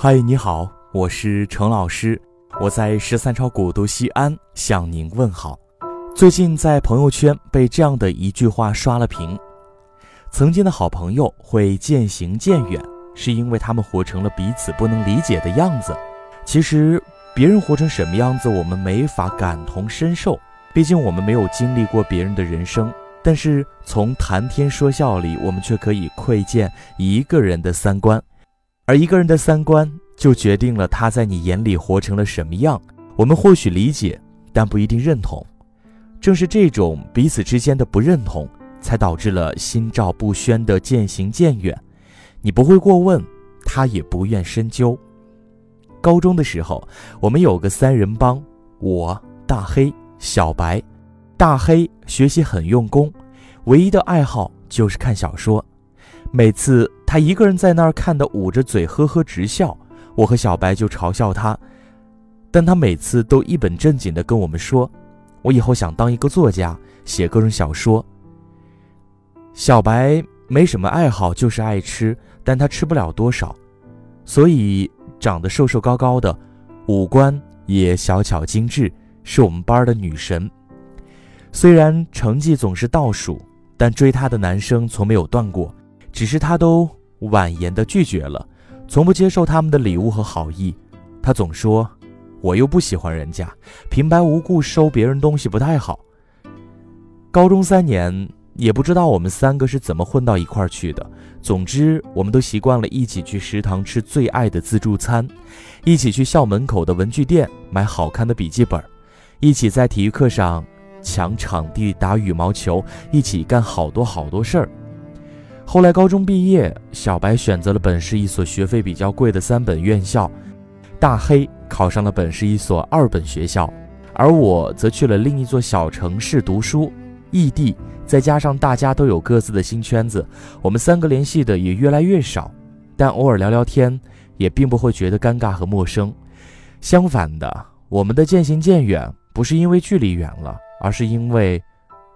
嗨，你好，我是程老师，我在十三朝古都西安向您问好。最近在朋友圈被这样的一句话刷了屏：曾经的好朋友会渐行渐远，是因为他们活成了彼此不能理解的样子。其实，别人活成什么样子，我们没法感同身受，毕竟我们没有经历过别人的人生。但是从谈天说笑里，我们却可以窥见一个人的三观，而一个人的三观就决定了他在你眼里活成了什么样。我们或许理解，但不一定认同。正是这种彼此之间的不认同，才导致了心照不宣的渐行渐远。你不会过问，他也不愿深究。高中的时候，我们有个三人帮，我、大黑、小白。大黑学习很用功，唯一的爱好就是看小说。每次他一个人在那儿看的捂着嘴呵呵直笑，我和小白就嘲笑他，但他每次都一本正经地跟我们说：“我以后想当一个作家，写各种小说。”小白没什么爱好，就是爱吃，但他吃不了多少，所以长得瘦瘦高高的，五官也小巧精致，是我们班的女神。虽然成绩总是倒数，但追她的男生从没有断过，只是他都婉言的拒绝了，从不接受他们的礼物和好意。他总说：“我又不喜欢人家，平白无故收别人东西不太好。”高中三年，也不知道我们三个是怎么混到一块儿去的。总之，我们都习惯了一起去食堂吃最爱的自助餐，一起去校门口的文具店买好看的笔记本，一起在体育课上。抢场地打羽毛球，一起干好多好多事儿。后来高中毕业，小白选择了本市一所学费比较贵的三本院校，大黑考上了本市一所二本学校，而我则去了另一座小城市读书。异地，再加上大家都有各自的新圈子，我们三个联系的也越来越少。但偶尔聊聊天，也并不会觉得尴尬和陌生。相反的，我们的渐行渐远，不是因为距离远了。而是因为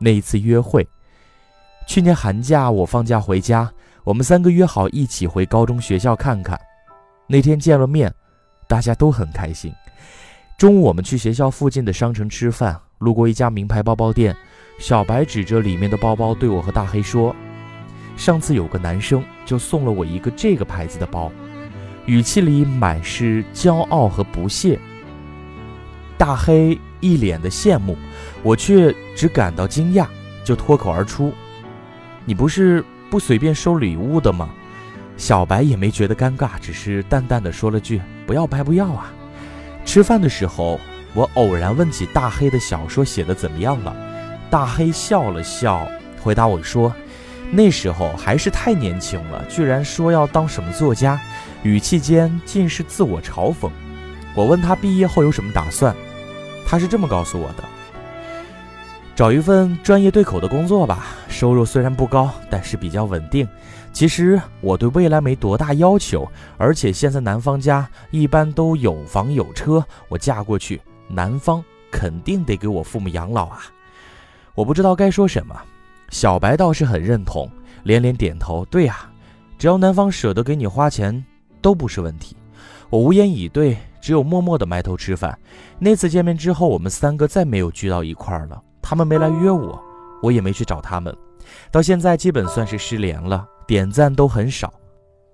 那一次约会。去年寒假我放假回家，我们三个约好一起回高中学校看看。那天见了面，大家都很开心。中午我们去学校附近的商城吃饭，路过一家名牌包包店，小白指着里面的包包对我和大黑说：“上次有个男生就送了我一个这个牌子的包。”语气里满是骄傲和不屑。大黑一脸的羡慕。我却只感到惊讶，就脱口而出：“你不是不随便收礼物的吗？”小白也没觉得尴尬，只是淡淡的说了句：“不要白不要啊。”吃饭的时候，我偶然问起大黑的小说写的怎么样了，大黑笑了笑，回答我说：“那时候还是太年轻了，居然说要当什么作家，语气间尽是自我嘲讽。”我问他毕业后有什么打算，他是这么告诉我的。找一份专业对口的工作吧，收入虽然不高，但是比较稳定。其实我对未来没多大要求，而且现在男方家一般都有房有车，我嫁过去，男方肯定得给我父母养老啊。我不知道该说什么，小白倒是很认同，连连点头。对呀，只要男方舍得给你花钱，都不是问题。我无言以对，只有默默的埋头吃饭。那次见面之后，我们三个再没有聚到一块儿了。他们没来约我，我也没去找他们，到现在基本算是失联了，点赞都很少。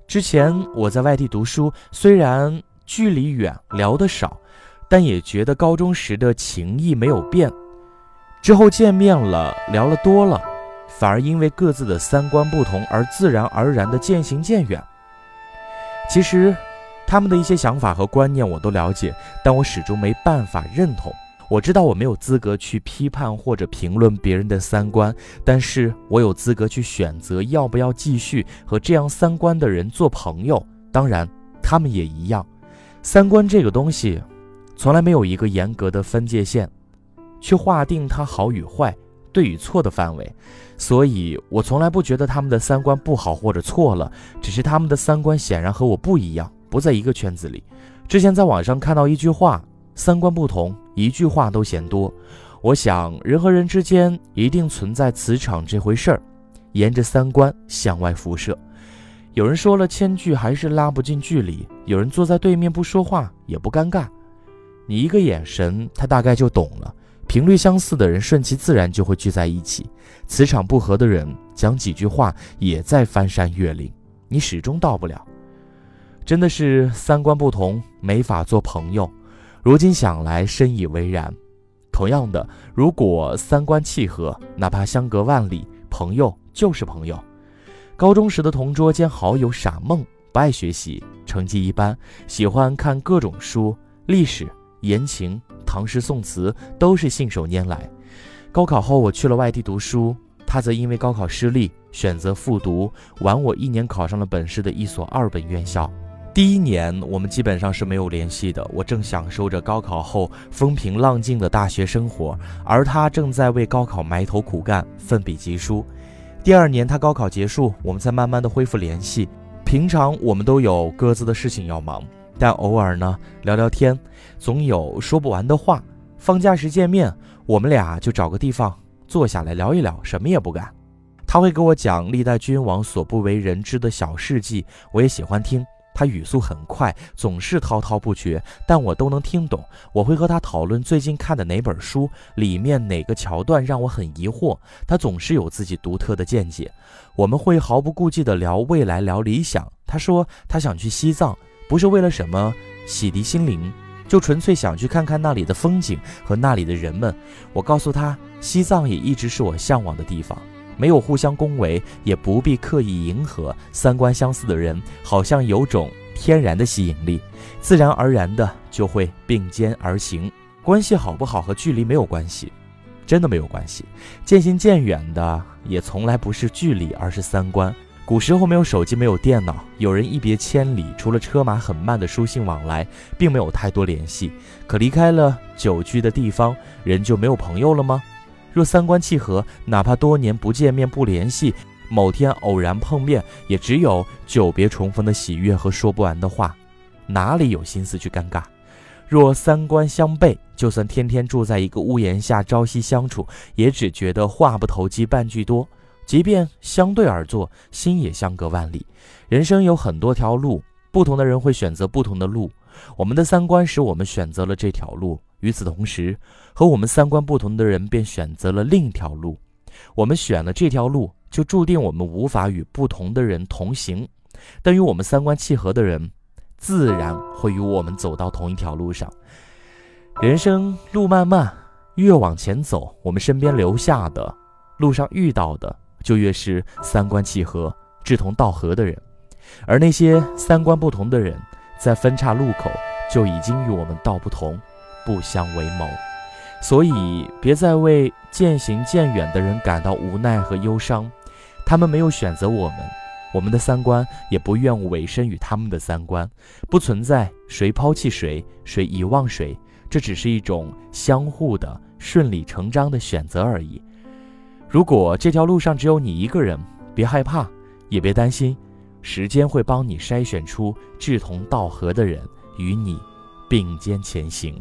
之前我在外地读书，虽然距离远，聊得少，但也觉得高中时的情谊没有变。之后见面了，聊了多了，反而因为各自的三观不同而自然而然的渐行渐远。其实，他们的一些想法和观念我都了解，但我始终没办法认同。我知道我没有资格去批判或者评论别人的三观，但是我有资格去选择要不要继续和这样三观的人做朋友。当然，他们也一样。三观这个东西，从来没有一个严格的分界线，去划定它好与坏、对与错的范围。所以我从来不觉得他们的三观不好或者错了，只是他们的三观显然和我不一样，不在一个圈子里。之前在网上看到一句话。三观不同，一句话都嫌多。我想，人和人之间一定存在磁场这回事儿，沿着三观向外辐射。有人说了千句还是拉不近距离，有人坐在对面不说话也不尴尬。你一个眼神，他大概就懂了。频率相似的人，顺其自然就会聚在一起；磁场不合的人，讲几句话也在翻山越岭，你始终到不了。真的是三观不同，没法做朋友。如今想来，深以为然。同样的，如果三观契合，哪怕相隔万里，朋友就是朋友。高中时的同桌兼好友傻梦，不爱学习，成绩一般，喜欢看各种书，历史。言情、唐诗宋词都是信手拈来。高考后，我去了外地读书，他则因为高考失利，选择复读，晚我一年考上了本市的一所二本院校。第一年，我们基本上是没有联系的。我正享受着高考后风平浪静的大学生活，而他正在为高考埋头苦干，奋笔疾书。第二年，他高考结束，我们才慢慢的恢复联系。平常我们都有各自的事情要忙。但偶尔呢，聊聊天，总有说不完的话。放假时见面，我们俩就找个地方坐下来聊一聊，什么也不干。他会给我讲历代君王所不为人知的小事迹，我也喜欢听。他语速很快，总是滔滔不绝，但我都能听懂。我会和他讨论最近看的哪本书，里面哪个桥段让我很疑惑，他总是有自己独特的见解。我们会毫不顾忌地聊未来，聊理想。他说他想去西藏。不是为了什么洗涤心灵，就纯粹想去看看那里的风景和那里的人们。我告诉他，西藏也一直是我向往的地方，没有互相恭维，也不必刻意迎合。三观相似的人，好像有种天然的吸引力，自然而然的就会并肩而行。关系好不好和距离没有关系，真的没有关系。渐行渐远的也从来不是距离，而是三观。古时候没有手机，没有电脑，有人一别千里，除了车马很慢的书信往来，并没有太多联系。可离开了久居的地方，人就没有朋友了吗？若三观契合，哪怕多年不见面不联系，某天偶然碰面，也只有久别重逢的喜悦和说不完的话，哪里有心思去尴尬？若三观相悖，就算天天住在一个屋檐下，朝夕相处，也只觉得话不投机半句多。即便相对而坐，心也相隔万里。人生有很多条路，不同的人会选择不同的路。我们的三观使我们选择了这条路，与此同时，和我们三观不同的人便选择了另一条路。我们选了这条路，就注定我们无法与不同的人同行。但与我们三观契合的人，自然会与我们走到同一条路上。人生路漫漫，越往前走，我们身边留下的，路上遇到的。就越是三观契合、志同道合的人，而那些三观不同的人，在分岔路口就已经与我们道不同，不相为谋。所以，别再为渐行渐远的人感到无奈和忧伤，他们没有选择我们，我们的三观也不愿委身于他们的三观，不存在谁抛弃谁、谁遗忘谁，这只是一种相互的顺理成章的选择而已。如果这条路上只有你一个人，别害怕，也别担心，时间会帮你筛选出志同道合的人，与你并肩前行。